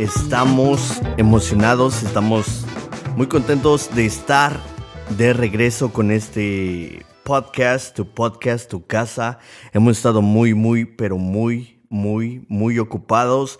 Estamos emocionados. Estamos muy contentos de estar de regreso con este podcast, tu podcast, tu casa. Hemos estado muy, muy, pero muy, muy, muy ocupados.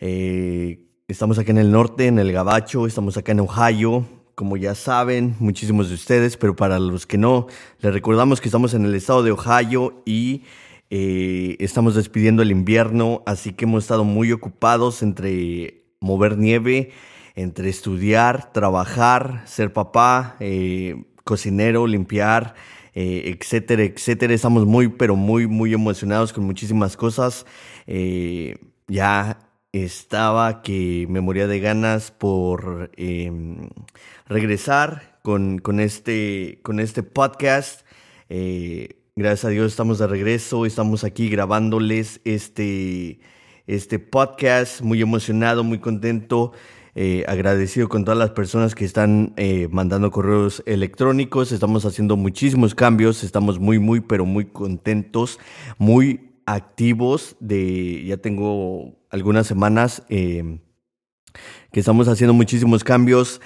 Eh, estamos acá en el norte, en el Gabacho, estamos acá en Ohio. Como ya saben, muchísimos de ustedes, pero para los que no, les recordamos que estamos en el estado de Ohio y eh, estamos despidiendo el invierno, así que hemos estado muy ocupados entre mover nieve, entre estudiar, trabajar, ser papá, eh, cocinero, limpiar, eh, etcétera, etcétera. Estamos muy, pero muy, muy emocionados con muchísimas cosas. Ya estaba que me moría de ganas por em, regresar con, con, este, con este podcast. Eh, gracias a Dios estamos de regreso, estamos aquí grabándoles este, este podcast, muy emocionado, muy contento. Eh, agradecido con todas las personas que están eh, mandando correos electrónicos. Estamos haciendo muchísimos cambios. Estamos muy, muy, pero muy contentos, muy activos. De ya tengo algunas semanas eh, que estamos haciendo muchísimos cambios.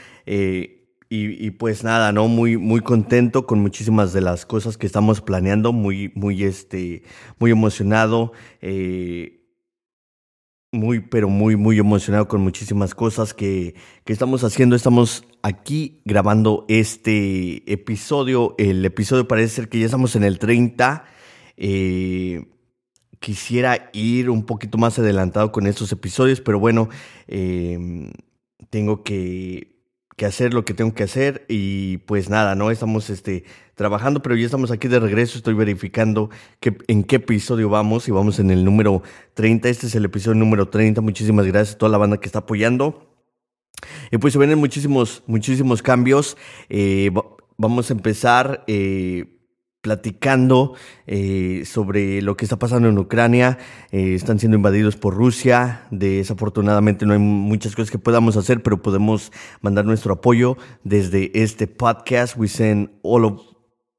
Y, pues nada, ¿no? Muy, muy contento con muchísimas de las cosas que estamos planeando. Muy, muy, este, muy emocionado. Eh, muy, pero muy, muy emocionado con muchísimas cosas que, que, estamos haciendo. Estamos aquí grabando este episodio. El episodio parece ser que ya estamos en el 30. Eh, quisiera ir un poquito más adelantado con estos episodios, pero bueno, eh, tengo que que hacer lo que tengo que hacer y pues nada, ¿no? Estamos este, trabajando, pero ya estamos aquí de regreso, estoy verificando que, en qué episodio vamos y vamos en el número 30, este es el episodio número 30, muchísimas gracias a toda la banda que está apoyando. Y pues se vienen muchísimos, muchísimos cambios, eh, vamos a empezar... Eh, platicando eh, sobre lo que está pasando en Ucrania. Eh, están siendo invadidos por Rusia. Desafortunadamente no hay muchas cosas que podamos hacer, pero podemos mandar nuestro apoyo desde este podcast. We send all of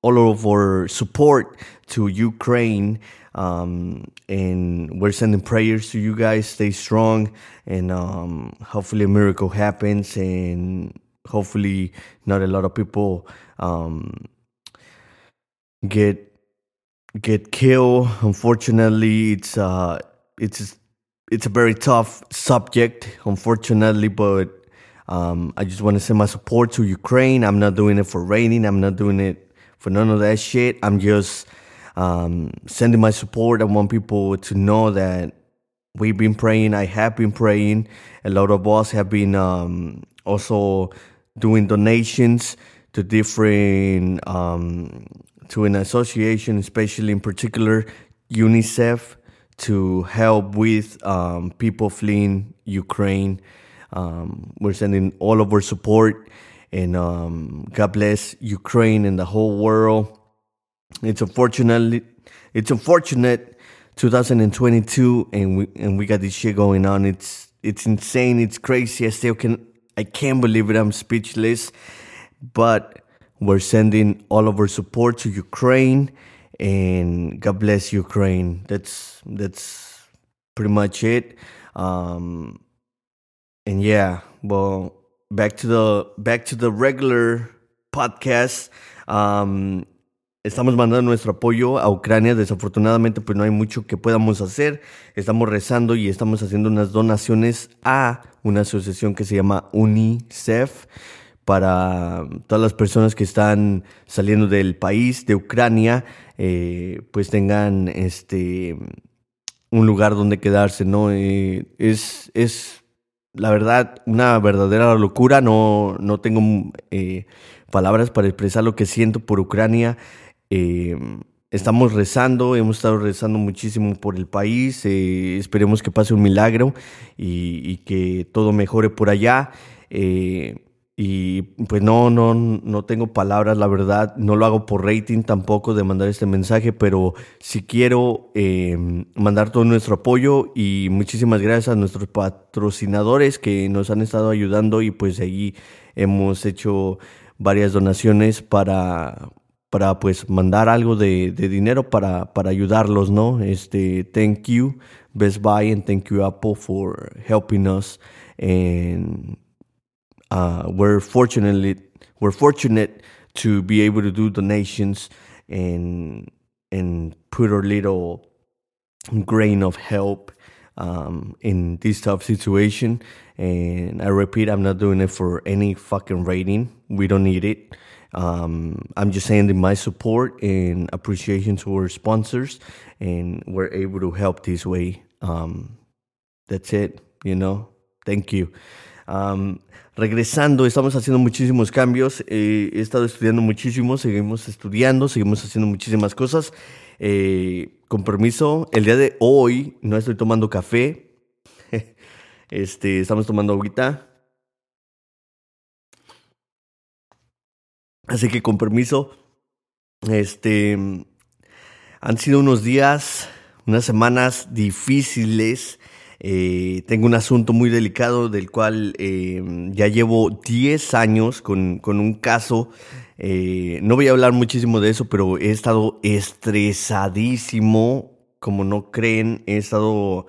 all of our support to Ukraine. Um, and we're sending prayers to you guys. Stay strong, and um, hopefully a miracle happens, and hopefully not a lot of people um, get get killed. Unfortunately, it's uh it's it's a very tough subject, unfortunately, but um, I just want to send my support to Ukraine. I'm not doing it for raining. I'm not doing it for none of that shit. I'm just um, sending my support. I want people to know that we've been praying. I have been praying. A lot of us have been um, also doing donations to different um, to an association, especially in particular UNICEF, to help with um, people fleeing Ukraine. Um, we're sending all of our support, and um, God bless Ukraine and the whole world. It's unfortunately, it's unfortunate, 2022, and we and we got this shit going on. It's it's insane. It's crazy. I still can I can't believe it. I'm speechless, but we're sending all of our support to Ukraine, and God bless Ukraine. That's that's pretty much it. Um, and yeah, well, back to the back to the regular podcast. Um, Estamos mandando nuestro apoyo a Ucrania. Desafortunadamente, pues no hay mucho que podamos hacer. Estamos rezando y estamos haciendo unas donaciones a una asociación que se llama UNICEF para todas las personas que están saliendo del país, de Ucrania, eh, pues tengan este un lugar donde quedarse, ¿no? Eh, es, es, la verdad, una verdadera locura, no, no tengo eh, palabras para expresar lo que siento por Ucrania. estamos rezando, hemos estado rezando muchísimo por el país, esperemos que pase un milagro y, y, que todo mejore por allá. Y pues no, no, no tengo palabras, la verdad. No lo hago por rating tampoco de mandar este mensaje, pero sí quiero em, mandar todo nuestro apoyo y muchísimas gracias a nuestros patrocinadores que nos han estado ayudando y pues ahí hemos hecho varias donaciones para, para pues mandar algo de, de dinero para, para ayudarlos, ¿no? Este, thank you Best Buy and thank you Apple for helping us and uh, we're fortunately we're fortunate to be able to do donations and and put our little grain of help um, in this tough situation. And I repeat, I'm not doing it for any fucking rating. We don't need it. Um, I'm just sending my support and appreciation to our sponsors, and we're able to help this way. Um, that's it, you know. Thank you. Regresando, estamos haciendo muchísimos cambios, eh, he estado estudiando muchísimo, seguimos estudiando, seguimos haciendo muchísimas cosas. Eh, con permiso, el día de hoy no estoy tomando café, este, estamos tomando agüita. Así que con permiso, este, han sido unos días, unas semanas difíciles. Eh, tengo un asunto muy delicado del cual eh, ya llevo 10 años con, con un caso. Eh, no voy a hablar muchísimo de eso, pero he estado estresadísimo, como no creen. He estado,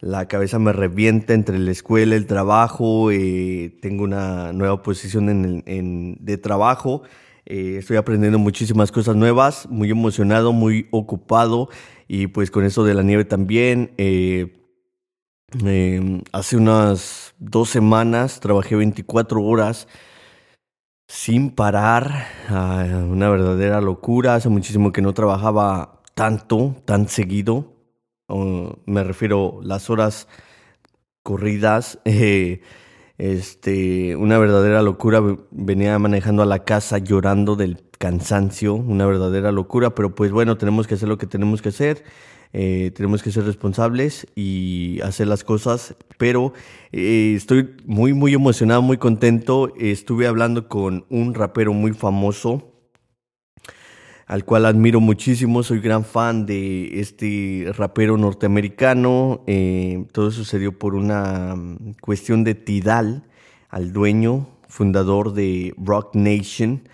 la cabeza me revienta entre la escuela, el trabajo. tengo una nueva posición en, en de trabajo. estoy aprendiendo muchísimas cosas nuevas, muy emocionado, muy ocupado y pues con eso de la nieve también. Hace unas dos semanas trabajé 24 horas sin parar, ah, una verdadera locura. Hace muchísimo que no trabajaba tanto, tan seguido. me refiero las horas corridas. Eh, este, una verdadera locura. Venía manejando a la casa llorando del cansancio, una verdadera locura. Pero pues bueno, tenemos que hacer lo que tenemos que hacer. Eh, tenemos que ser responsables y hacer las cosas, pero eh, estoy muy, muy emocionado, muy contento. Estuve hablando con un rapero muy famoso, al cual admiro muchísimo, soy gran fan de este rapero norteamericano. Eh, todo sucedió por una mm, cuestión de Tidal, al dueño, fundador de Rock Nation,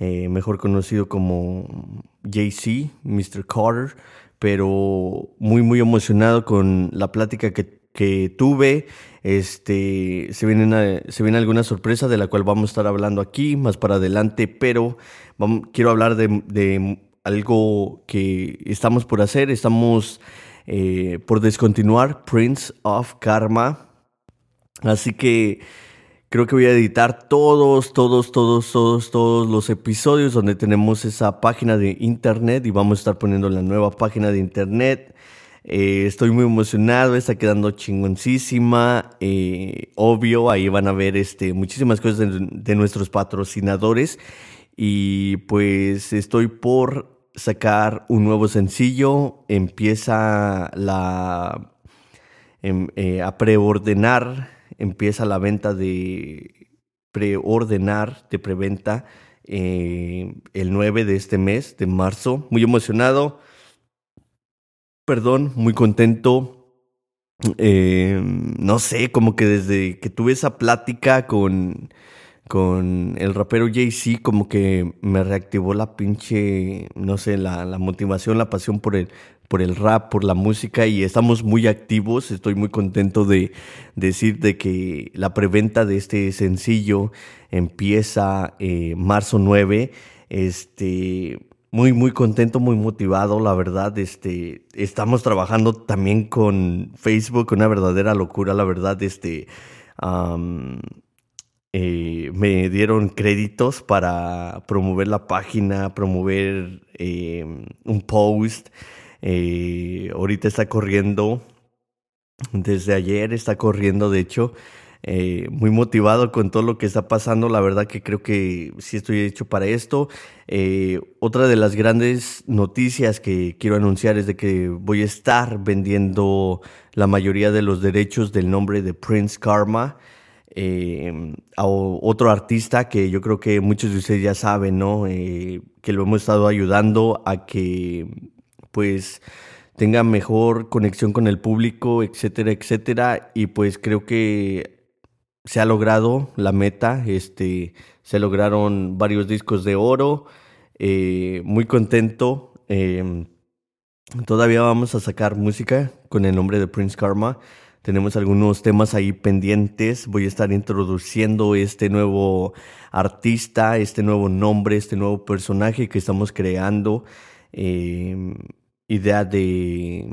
mejor conocido como JC, Mr. Carter pero muy, muy emocionado con la plática que, que tuve. Este, se viene, se viene alguna sorpresa de la cual vamos a estar hablando aquí más para adelante, pero quiero hablar de, de, algo que estamos por hacer. Estamos eh, por descontinuar Prince of Karma. Así que Creo que voy a editar todos, todos, todos, todos, todos los episodios donde tenemos esa página de internet y vamos a estar poniendo la nueva página de internet. Eh, estoy muy emocionado, está quedando chingoncísima. Eh, obvio, ahí van a ver este, muchísimas cosas de, nuestros patrocinadores. Y pues estoy por sacar un nuevo sencillo. Empieza la em, eh, a preordenar empieza la venta de preordenar, de preventa, eh, el 9 de este mes, de marzo. Muy emocionado, perdón, muy contento. Eh, no sé, como que desde que tuve esa plática con, con el rapero Jay-Z, como que me reactivó la pinche, no sé, la, la motivación, la pasión por el, por el rap, por la música y estamos muy activos. Estoy muy contento de decir de que la preventa de este sencillo empieza eh, marzo 9. Este, muy, muy contento, muy motivado, la verdad. Este, estamos trabajando también con Facebook, una verdadera locura, la verdad. Este, eh, me dieron créditos para promover la página, promover eh, un post. Ahorita está corriendo, desde ayer está corriendo, de hecho, eh, muy motivado con todo lo que está pasando. La verdad que creo que sí estoy hecho para esto. Eh, otra de las grandes noticias que quiero anunciar es de que voy a estar vendiendo la mayoría de los derechos del nombre de Prince Karma. Eh, a otro artista que yo creo que muchos de ustedes ya saben, ¿no? que lo hemos estado ayudando a que, pues, tenga mejor conexión con el público, etcétera, etcétera. Y pues creo que se ha logrado la meta, este, se lograron varios discos de oro, eh, muy contento. Em, todavía vamos a sacar música con el nombre de Prince Karma. Tenemos algunos temas ahí pendientes. Voy a estar introduciendo este nuevo artista, este nuevo nombre, este nuevo personaje que estamos creando. Em, idea de,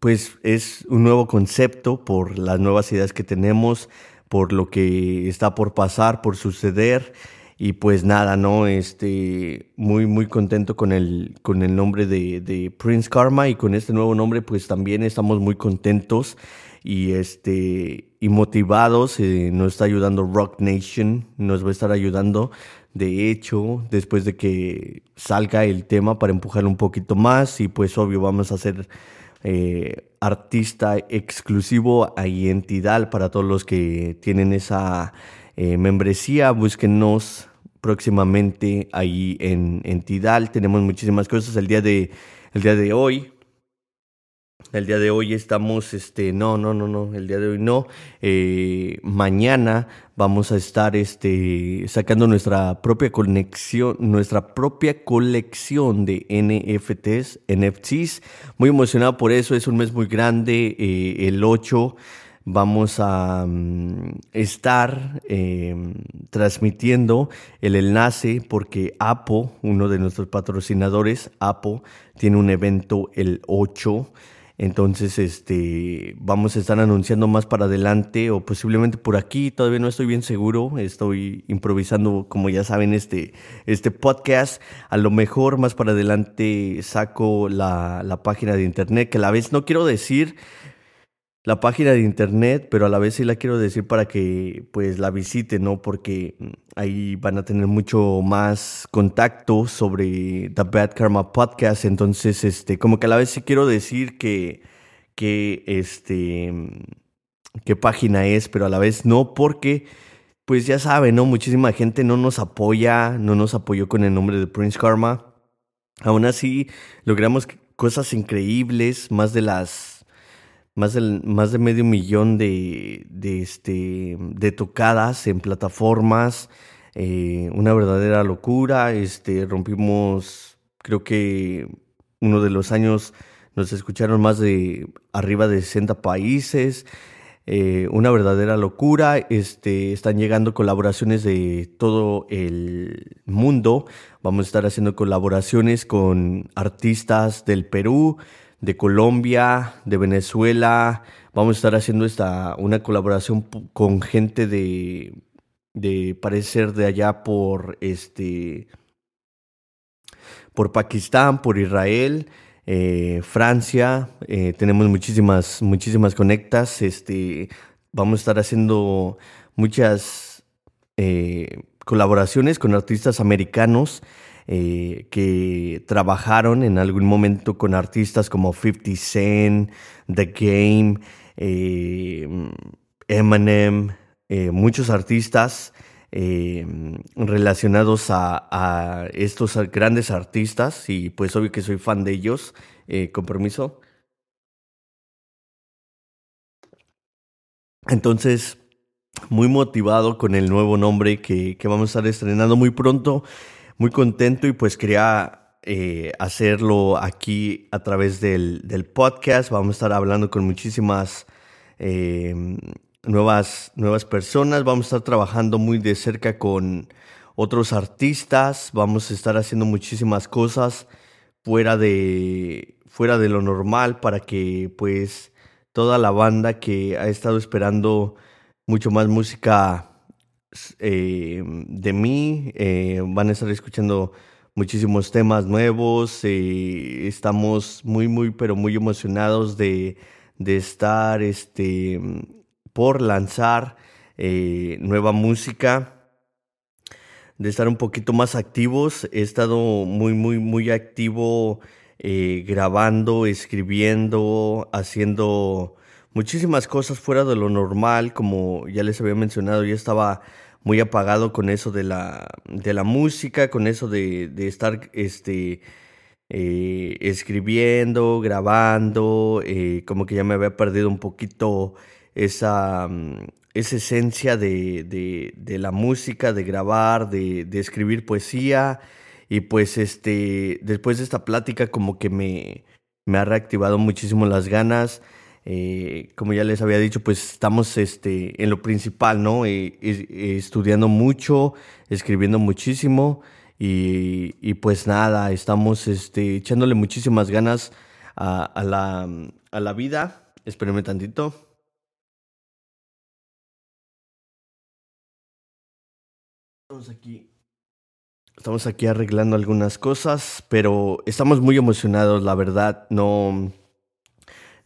pues es un nuevo concepto por las nuevas ideas que tenemos por lo que está por pasar, por suceder. Y pues nada, ¿no? Este, muy, muy contento con el, con el nombre de, Prince Karma y con este nuevo nombre, pues también estamos muy contentos y este, y motivados. Eh, nos está ayudando Rock Nation, nos va a estar ayudando. De hecho, después de que salga el tema para empujar un poquito más y pues obvio vamos a hacer eh, artista exclusivo a Identidad para todos los que tienen esa eh, membresía. Búsquenos próximamente ahí en, en Tidal. Tenemos muchísimas cosas el día de, el día de hoy. El día de hoy estamos, este, no, no, no, no, el día de hoy no. Eh, mañana vamos a estar, este, sacando nuestra propia conexión, nuestra propia colección de NFTs, NFTs. Muy emocionado por eso, es un mes muy grande. Eh, el 8 vamos a mm, estar em, transmitiendo el enlace porque Apo, uno de nuestros patrocinadores, Apo, tiene un evento el 8 entonces, este, vamos a estar anunciando más para adelante o posiblemente por aquí. Todavía no estoy bien seguro. Estoy improvisando, como ya saben, este, este podcast. A lo mejor más para adelante saco la, la página de internet, que a la vez no quiero decir la página de internet, pero a la vez sí la quiero decir para que pues la visiten, ¿no? Porque ahí van a tener mucho más contacto sobre The Bad Karma Podcast, entonces este como que a la vez sí quiero decir que que este qué página es, pero a la vez no porque pues ya saben, ¿no? Muchísima gente no nos apoya, no nos apoyó con el nombre de Prince Karma. Aún así logramos cosas increíbles, más de las más, del, más de medio millón de, de, este, de tocadas en plataformas, eh, una verdadera locura, este, rompimos, creo que uno de los años nos escucharon más de arriba de 60 países, eh, una verdadera locura, este, están llegando colaboraciones de todo el mundo, vamos a estar haciendo colaboraciones con artistas del Perú, de Colombia, de Venezuela. Vamos a estar haciendo esta, una colaboración con gente de, de parecer de allá por este por Pakistán, por Israel, eh, Francia, eh, tenemos muchísimas, muchísimas conectas. Este, vamos a estar haciendo muchas eh, colaboraciones con artistas americanos eh, que trabajaron en algún momento con artistas como 50 Cent, The Game, eh, Eminem, eh, muchos artistas relacionados a, estos grandes artistas. Y pues obvio que soy fan de ellos, con permiso. Entonces, muy motivado con el nuevo nombre que, que, vamos a estar estrenando muy pronto muy contento y pues quería eh, hacerlo aquí a través del, podcast. Vamos a estar hablando con muchísimas em, nuevas, nuevas personas. Vamos a estar trabajando muy de cerca con otros artistas. Vamos a estar haciendo muchísimas cosas fuera de, fuera de lo normal para que pues toda la banda que ha estado esperando mucho más música eh, de mí. Eh, van a estar escuchando muchísimos temas nuevos. Eh, estamos muy, muy, pero muy emocionados de, de estar este, por lanzar nueva música de estar un poquito más activos. He estado muy, muy, muy activo grabando, escribiendo, haciendo muchísimas cosas fuera de lo normal, como ya les había mencionado, yo estaba muy apagado con eso de la, de la música, con eso de, de estar este, eh, escribiendo, grabando, eh, como que ya me había perdido un poquito esa, mm, esa esencia de, de, la música, de grabar, de, de, escribir poesía. Y pues este, después de esta plática como que me, me ha reactivado muchísimo las ganas. Eh, como ya les había dicho, pues estamos este, en lo principal, ¿no? Eh, estudiando mucho, escribiendo muchísimo y, pues nada, estamos este, echándole muchísimas ganas a, la, a la vida. Espérenme tantito. Estamos aquí. Estamos aquí arreglando algunas cosas, pero estamos muy emocionados, la verdad. No,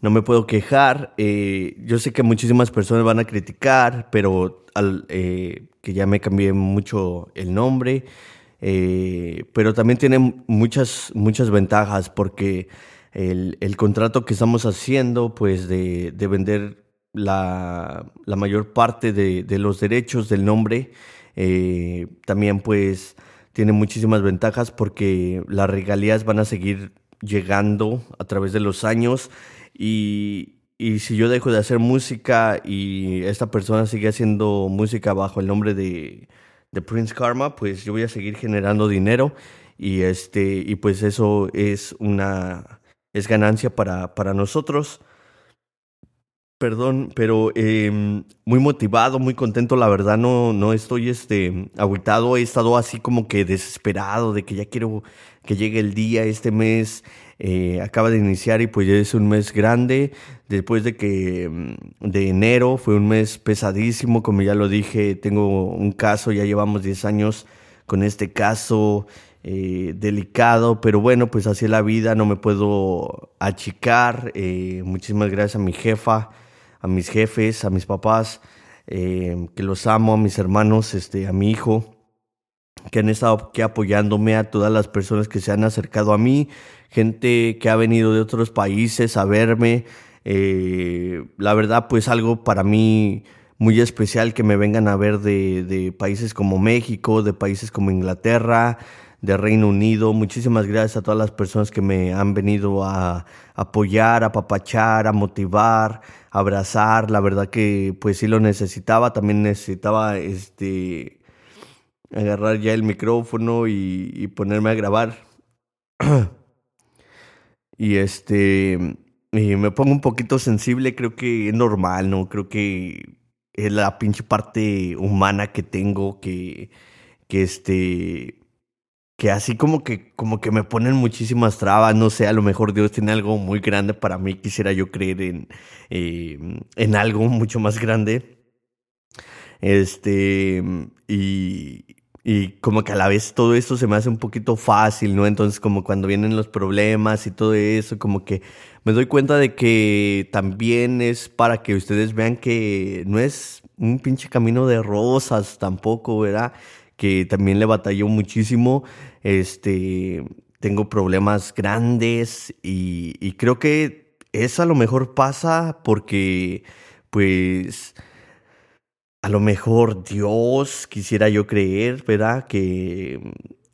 no me puedo quejar. Eh, yo sé que muchísimas personas van a criticar, pero al, eh, que ya me cambié mucho el nombre. Eh, pero también tiene muchas, muchas ventajas porque el, contrato que estamos haciendo, pues de, de vender la, mayor parte de, de, los derechos del nombre, también pues tiene muchísimas ventajas porque las regalías van a seguir llegando a través de los años y, y si yo dejo de hacer música y esta persona sigue haciendo música bajo el nombre de, de Prince Karma, pues yo voy a seguir generando dinero y este y pues eso es una es ganancia para, para nosotros. Perdón, pero eh, muy motivado, muy contento, la verdad no, no estoy este, aguitado, he estado así como que desesperado de que ya quiero que llegue el día, este mes eh, acaba de iniciar y pues ya es un mes grande, después de que mm, de enero fue un mes pesadísimo, como ya lo dije, tengo un caso, ya llevamos 10 años con este caso eh, delicado, pero bueno, pues así es la vida, no me puedo achicar, eh, muchísimas gracias a mi jefa, a mis jefes, a mis papás, que los amo, a mis hermanos, este, a mi hijo que han estado aquí apoyándome, a todas las personas que se han acercado a mí, gente que ha venido de otros países a verme. Eh, la verdad, pues algo para mí muy especial que me vengan a ver de, de países como México, de países como Inglaterra, de Reino Unido. Muchísimas gracias a todas las personas que me han venido a apoyar, a papachar, a motivar, a abrazar. La verdad que pues sí lo necesitaba. También necesitaba este agarrar ya el micrófono y, y ponerme a grabar. y este, y me pongo un poquito sensible, creo que es normal, ¿no? Creo que es la pinche parte humana que tengo que, que este, que así como que, como que me ponen muchísimas trabas, no sé, a lo mejor Dios tiene algo muy grande para mí, quisiera yo creer en, eh, en algo mucho más grande. Este, y, y como que a la vez todo esto se me hace un poquito fácil, ¿no? Entonces como cuando vienen los problemas y todo eso, como que me doy cuenta de que también es para que ustedes vean que no es un pinche camino de rosas tampoco, ¿verdad? Que también le batalló muchísimo. Este, tengo problemas grandes y, y creo que eso a lo mejor pasa porque, pues, a lo mejor Dios, quisiera yo creer, ¿verdad? Que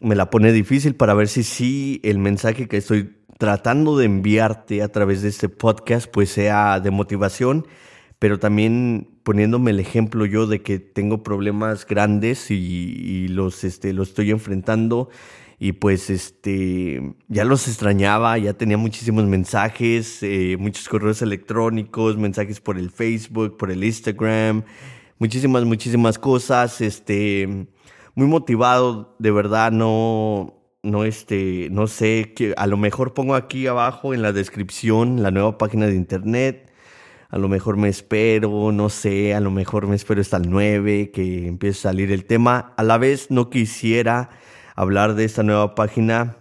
me la pone difícil para ver si sí el mensaje que estoy tratando de enviarte a través de este podcast pues sea de motivación, pero también poniéndome el ejemplo yo de que tengo problemas grandes y, los, este, los estoy enfrentando y pues este ya los extrañaba, ya tenía muchísimos mensajes, eh, muchos correos electrónicos, mensajes por el Facebook, por el Instagram, muchísimas, muchísimas cosas, este, muy motivado, de verdad, no, no, este, no sé, que a lo mejor pongo aquí abajo en la descripción la nueva página de internet, a lo mejor me espero, no sé, a lo mejor me espero hasta el 9 que empiece a salir el tema. A la vez no quisiera hablar de esta nueva página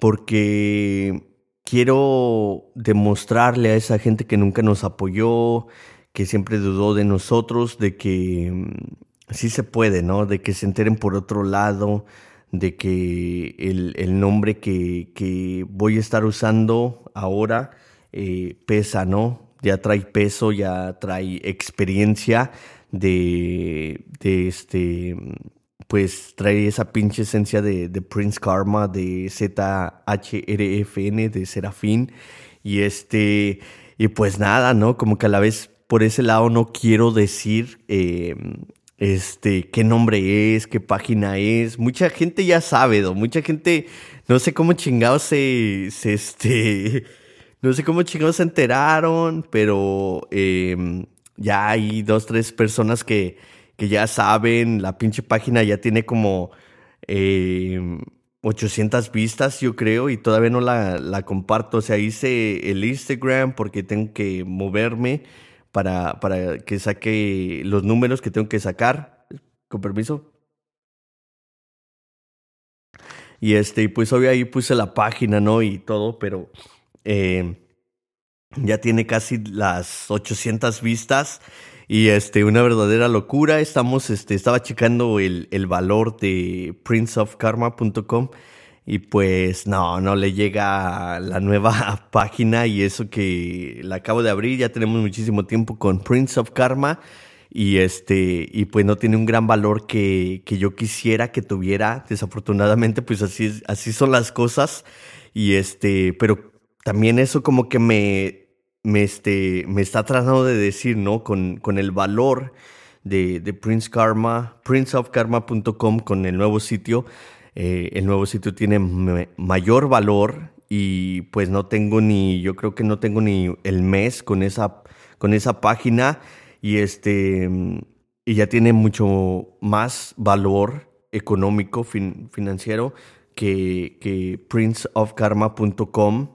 porque quiero demostrarle a esa gente que nunca nos apoyó, que siempre dudó de nosotros, de que mm, sí se puede, ¿no? De que se enteren por otro lado, de que el, nombre que, voy a estar usando ahora eh, pesa, ¿no? Ya trae peso, ya trae experiencia de, de este pues trae esa pinche esencia de, Prince Karma, de ZHRFN, de Serafín. Y este, y pues nada, ¿no? Como que a la vez por ese lado no quiero decir em, este, qué nombre es, qué página es. Mucha gente ya sabe. Mucha gente, no sé cómo chingados se, se este, no sé cómo chingados se enteraron, pero em, ya hay dos, tres personas que, que ya saben, la pinche página ya tiene como 800 eh, vistas, yo creo, y todavía no la, comparto. O sea, hice el Instagram porque tengo que moverme para, para que saque los números que tengo que sacar. Con permiso. Y este, pues obvio ahí puse la página, ¿no? Y todo, pero eh, ya tiene casi las 800 vistas y este, una verdadera locura. Estamos, este, estaba checando el, el valor de princeofkarma.com y pues no, no le llega la nueva página y eso que la acabo de abrir. Ya tenemos muchísimo tiempo con Prince of Karma y este, y pues no tiene un gran valor que, que yo quisiera que tuviera. Desafortunadamente, pues así, así son las cosas. Y este, pero también eso como que me me, este, me está tratando de decir, ¿no? Con, con el valor de, de Prince Karma, princeofkarma.com, con el nuevo sitio. Eh, el nuevo sitio tiene mayor valor y pues no tengo ni, yo creo que no tengo ni el mes con esa, con esa página y este, y ya tiene mucho más valor económico, financiero que, que princeofkarma.com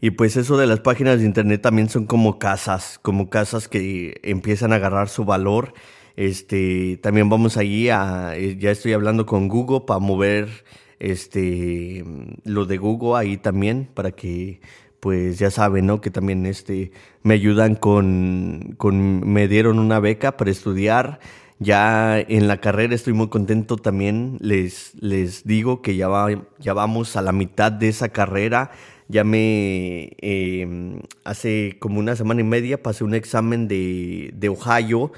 y pues eso de las páginas de internet también son como casas, como casas que empiezan a agarrar su valor. Este, también vamos allí a, eh, ya estoy hablando con Google para mover este, lo de Google ahí también, para que pues ya saben, ¿no? Que también este, me ayudan con, con, me dieron una beca para estudiar. Ya en la carrera estoy muy contento también. Les, digo que ya, va, ya vamos a la mitad de esa carrera ya me, em, hace como una semana y media pasé un examen de, de Ohio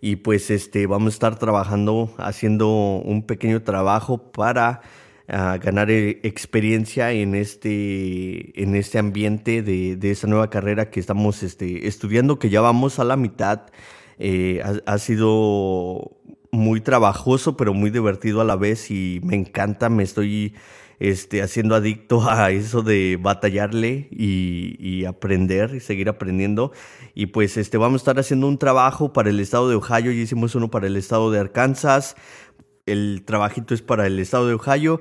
y pues este, vamos a estar trabajando, haciendo un pequeño trabajo para ah, ganar eh, experiencia en este, en este ambiente de, de esta nueva carrera que estamos este, estudiando, que ya vamos a la mitad. Eh, ha, ha, sido muy trabajoso, pero muy divertido a la vez y me encanta, me estoy este, haciendo adicto a eso de batallarle y, aprender y seguir aprendiendo. Y pues este, vamos a estar haciendo un trabajo para el estado de Ohio, y hicimos uno para el estado de Arkansas, el trabajito es para el estado de Ohio.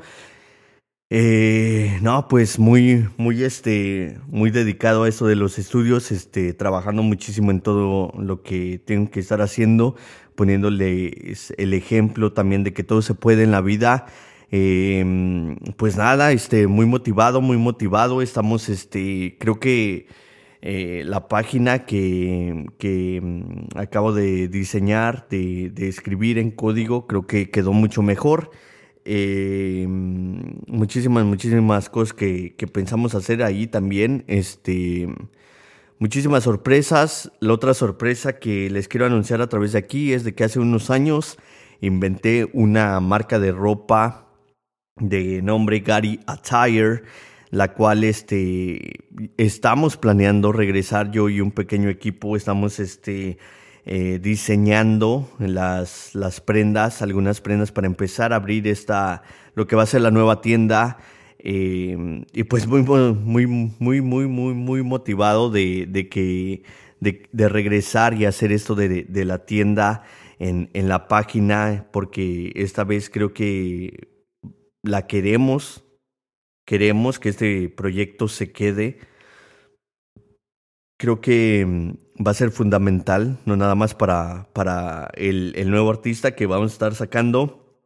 Eh, no, pues muy, muy, este, muy dedicado a eso de los estudios, este, trabajando muchísimo en todo lo que tengo que estar haciendo, poniéndole el ejemplo también de que todo se puede en la vida Em, pues nada, este, muy motivado, muy motivado. Estamos, este, creo que eh, la página que, que mm, acabo de diseñar, de, de, escribir en código, creo que quedó mucho mejor. Em, muchísimas, muchísimas cosas que, que, pensamos hacer ahí también. Este, muchísimas sorpresas. La otra sorpresa que les quiero anunciar a través de aquí es de que hace unos años inventé una marca de ropa de nombre Gary Attire, la cual este, estamos planeando regresar yo y un pequeño equipo, estamos este, eh, diseñando las, las prendas, algunas prendas para empezar a abrir esta, lo que va a ser la nueva tienda. Eh, y pues muy, muy, muy, muy, muy, muy motivado de, de que, de, regresar y hacer esto de, de la tienda en, en la página, porque esta vez creo que la queremos, queremos que este proyecto se quede creo que mm, va a ser fundamental, no nada más para, para el, el nuevo artista que vamos a estar sacando,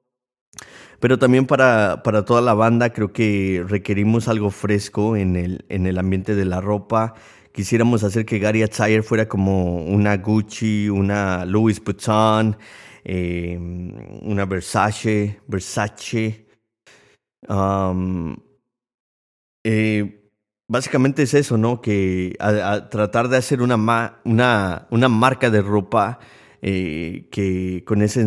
pero también para, para toda la banda creo que requerimos algo fresco en el, en el ambiente de la ropa. Quisiéramos hacer que Gary Attire fuera como una Gucci, una Louis Vuitton, eh, una Versace, Versace. Eh, básicamente es eso, ¿no? Que a, tratar de hacer una, una, una marca de ropa eh, que con esa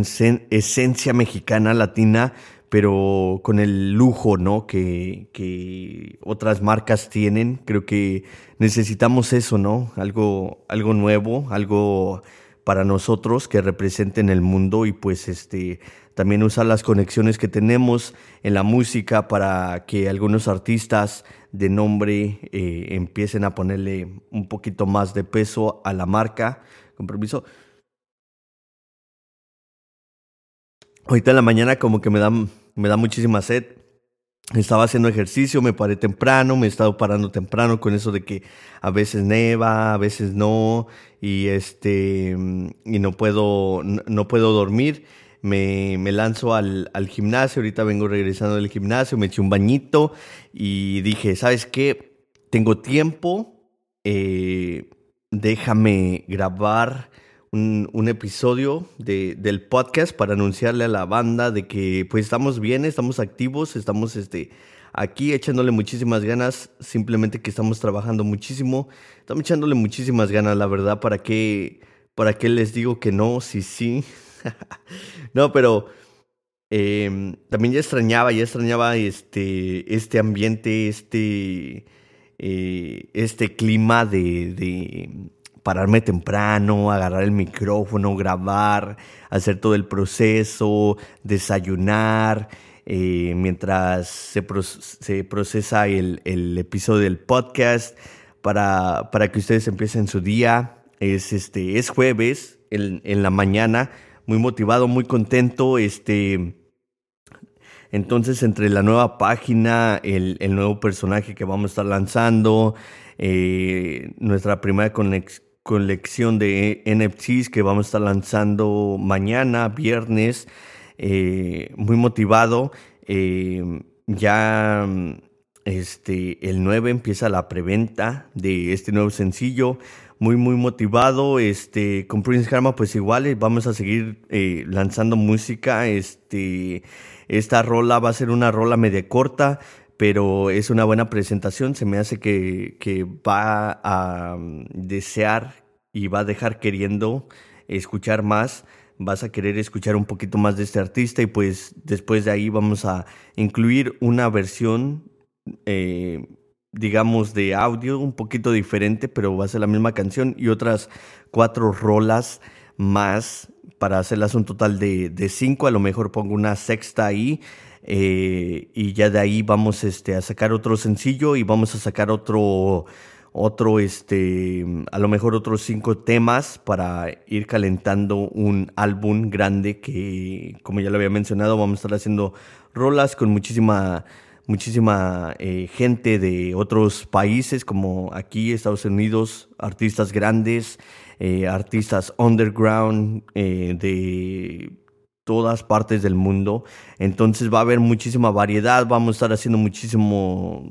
esencia mexicana, latina, pero con el lujo ¿no? que, que, otras marcas tienen. Creo que necesitamos eso, ¿no? Algo, algo nuevo, algo para nosotros que representen el mundo y pues este también usar las conexiones que tenemos en la música para que algunos artistas de nombre eh, empiecen a ponerle un poquito más de peso a la marca. Con permiso. Ahorita en la mañana como que me da, me da muchísima sed. Estaba haciendo ejercicio, me paré temprano, me he estado parando temprano con eso de que a veces neva, a veces no, y este, y no puedo, no puedo dormir. Me, lanzo al, al, gimnasio, ahorita vengo regresando del gimnasio, me eché un bañito y dije, ¿sabes qué? Tengo tiempo, eh, déjame grabar un, episodio de, del podcast para anunciarle a la banda de que pues estamos bien, estamos activos, estamos este, aquí echándole muchísimas ganas, simplemente que estamos trabajando muchísimo, estamos echándole muchísimas ganas, la verdad, para qué, para qué les digo que no, sí, sí. no, pero em, también ya extrañaba, ya extrañaba este, este ambiente, este, eh, este clima de, pararme temprano, agarrar el micrófono, grabar, hacer todo el proceso, desayunar, eh, mientras se, procesa el, episodio del podcast para, para, que ustedes empiecen su día. Es, este, es jueves en, la mañana, muy motivado, muy contento. Este, entonces, entre la nueva página, el, nuevo personaje que vamos a estar lanzando, eh, nuestra primera colección de NFTs que vamos a estar lanzando mañana, viernes. Eh, muy motivado. Eh, ya este, el 9 empieza la preventa de este nuevo sencillo. Muy, muy motivado. Este, con Prince Karma, pues igual eh, vamos a seguir lanzando música. Este, esta rola va a ser una rola media corta pero es una buena presentación. Se me hace que, que va a mm, desear y va a dejar queriendo escuchar más. Vas a querer escuchar un poquito más de este artista y pues después de ahí vamos a incluir una versión, eh, digamos, de audio un poquito diferente, pero va a ser la misma canción y otras cuatro rolas más para hacerlas un total de, de cinco. A lo mejor pongo una sexta ahí eh, y ya de ahí vamos este, a sacar otro sencillo y vamos a sacar otro, otro, este, a lo mejor otros cinco temas para ir calentando un álbum grande que, como ya lo había mencionado, vamos a estar haciendo rolas con muchísima muchísima eh, gente de otros países como aquí Estados Unidos, artistas grandes, eh, artistas underground eh, de todas partes del mundo. Entonces va a haber muchísima variedad, vamos a estar haciendo muchísimos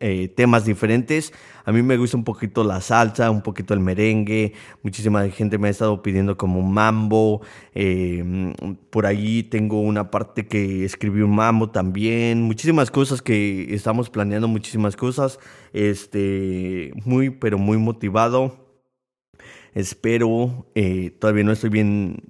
eh, temas diferentes. A mí me gusta un poquito la salsa, un poquito el merengue. Muchísima gente me ha estado pidiendo como mambo. Eh, por ahí tengo una parte que escribí un mambo también. Muchísimas cosas que estamos planeando, muchísimas cosas. Este, muy, pero muy motivado. Espero, eh, todavía no estoy bien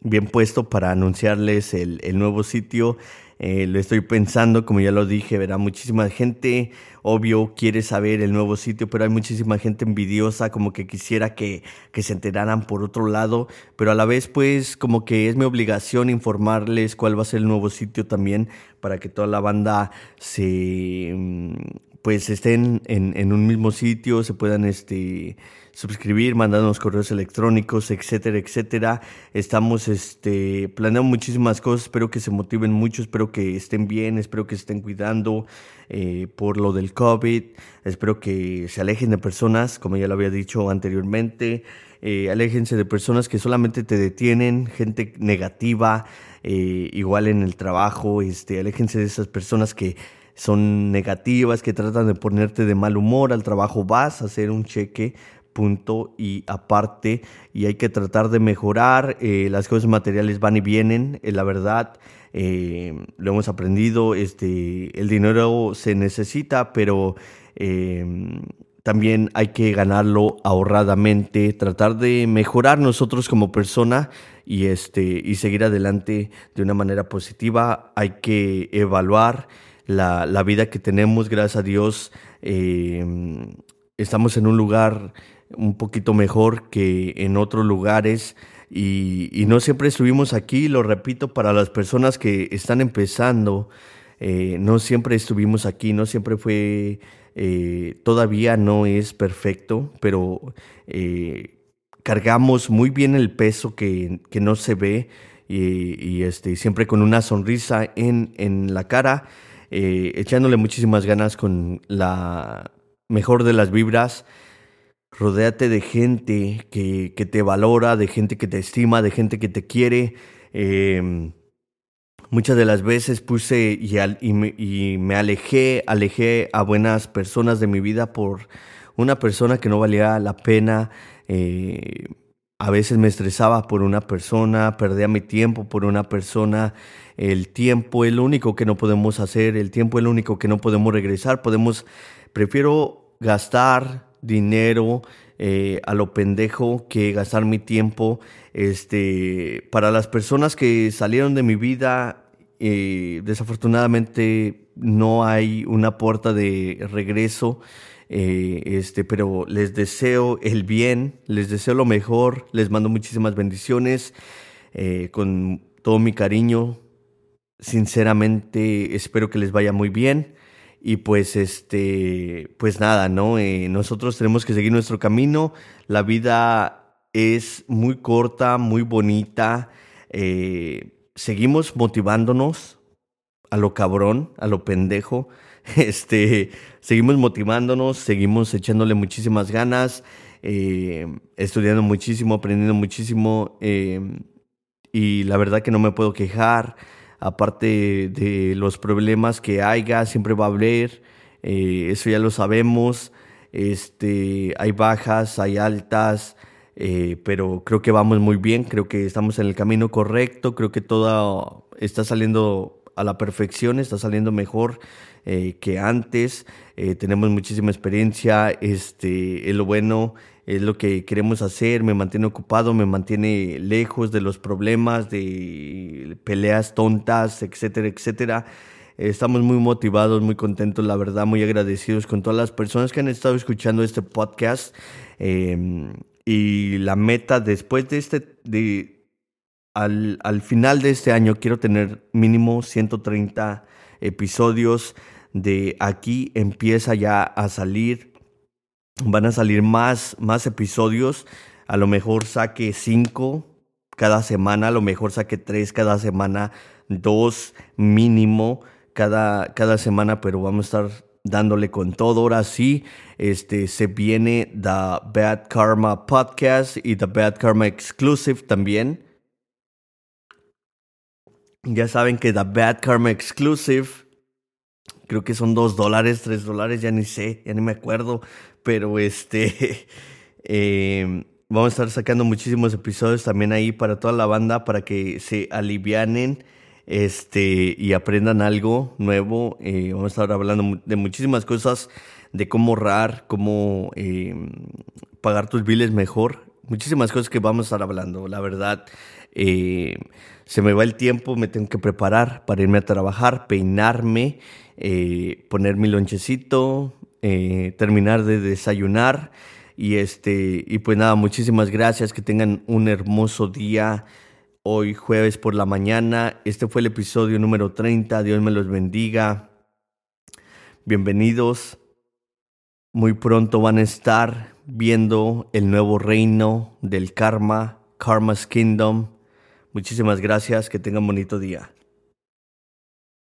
bien puesto para anunciarles el, nuevo sitio. Eh, lo estoy pensando, como ya lo dije, verá muchísima gente, obvio, quiere saber el nuevo sitio, pero hay muchísima gente envidiosa, como que quisiera que, que se enteraran por otro lado, pero a la vez, pues, como que es mi obligación informarles cuál va a ser el nuevo sitio también, para que toda la banda se, mm, pues estén en, un mismo sitio, se puedan este, suscribir, mandarnos correos electrónicos, etcétera, etcétera. Estamos este, planeando muchísimas cosas, espero que se motiven mucho, espero que estén bien, espero que estén cuidando eh, por lo del COVID, espero que se alejen de personas, como ya lo había dicho anteriormente, eh, aléjense de personas que solamente te detienen, gente negativa, eh, igual en el trabajo, este, aléjense de esas personas que son negativas, que tratan de ponerte de mal humor al trabajo, vas a hacer un cheque punto y aparte y hay que tratar de mejorar eh, las cosas materiales van y vienen la verdad lo hemos aprendido este el dinero se necesita pero también hay que ganarlo ahorradamente, tratar de mejorar nosotros como persona y, este, y seguir adelante de una manera positiva. Hay que evaluar la, vida que tenemos, gracias a Dios. Em, estamos en un lugar un poquito mejor que en otros lugares. Y, y, no siempre estuvimos aquí, lo repito, para las personas que están empezando, eh, no siempre estuvimos aquí, no siempre fue eh, todavía no es perfecto, pero eh, cargamos muy bien el peso que, no se ve y, este, siempre con una sonrisa en, en la cara, eh, echándole muchísimas ganas con la mejor de las vibras. Rodéate de gente que, que te valora, de gente que te estima, de gente que te quiere. Muchas de las veces puse y, y, me, alejé, alejé a buenas personas de mi vida por una persona que no valía la pena. Eh, a veces me estresaba por una persona, perdía mi tiempo por una persona. El tiempo es único que no podemos hacer, el tiempo es único que no podemos regresar. Podemos, prefiero gastar dinero eh, a lo pendejo que gastar mi tiempo. Este, para las personas que salieron de mi vida, eh, desafortunadamente no hay una puerta de regreso. Eh, este, pero les deseo el bien, les deseo lo mejor, les mando muchísimas bendiciones con todo mi cariño. Sinceramente espero que les vaya muy bien. Y pues este, pues nada, ¿no? Eh, nosotros tenemos que seguir nuestro camino. La vida es muy corta, muy bonita. Eh, seguimos motivándonos a lo cabrón, a lo pendejo. Este, seguimos motivándonos, seguimos echándole muchísimas ganas, eh, estudiando muchísimo, aprendiendo muchísimo. y la verdad que no me puedo quejar aparte de los problemas que haya, siempre va a haber, eh, eso ya lo sabemos, este, hay bajas, hay altas, eh, pero creo que vamos muy bien, creo que estamos en el camino correcto, creo que todo está saliendo a la perfección, está saliendo mejor eh, que antes, tenemos muchísima experiencia, este, es lo bueno, es lo que queremos hacer, me mantiene ocupado, me mantiene lejos de los problemas, de peleas tontas, etcétera, etcétera. Estamos muy motivados, muy contentos, la verdad, muy agradecidos con todas las personas que han estado escuchando este podcast. Em, y la meta después de este, al, al final de este año, quiero tener mínimo 130 episodios. De aquí empieza ya a salir Van a salir más, más episodios. A lo mejor saque cinco cada semana, a lo mejor saque tres cada semana, dos mínimo cada, cada semana, pero vamos a estar dándole con todo. Ahora sí, este, se viene The Bad Karma Podcast y The Bad Karma Exclusive también. Ya saben que The Bad Karma Exclusive, creo que son dos dólares, tres dólares, ya ni sé, ya ni me acuerdo pero este, em, vamos a estar sacando muchísimos episodios también ahí para toda la banda, para que se alivianen este, y aprendan algo nuevo. Eh, vamos a estar hablando de muchísimas cosas, de cómo ahorrar, cómo em, pagar tus biles mejor. Muchísimas cosas que vamos a estar hablando, la verdad. Eh, se me va el tiempo, me tengo que preparar para irme a trabajar, peinarme, eh, poner mi lonchecito, eh, terminar de desayunar. Y, este, y pues nada, muchísimas gracias, que tengan un hermoso día hoy jueves por la mañana. Este fue el episodio número 30, Dios me los bendiga. Bienvenidos, muy pronto van a estar viendo el nuevo reino del karma, Karma's Kingdom. Muchísimas gracias, que tengan bonito día.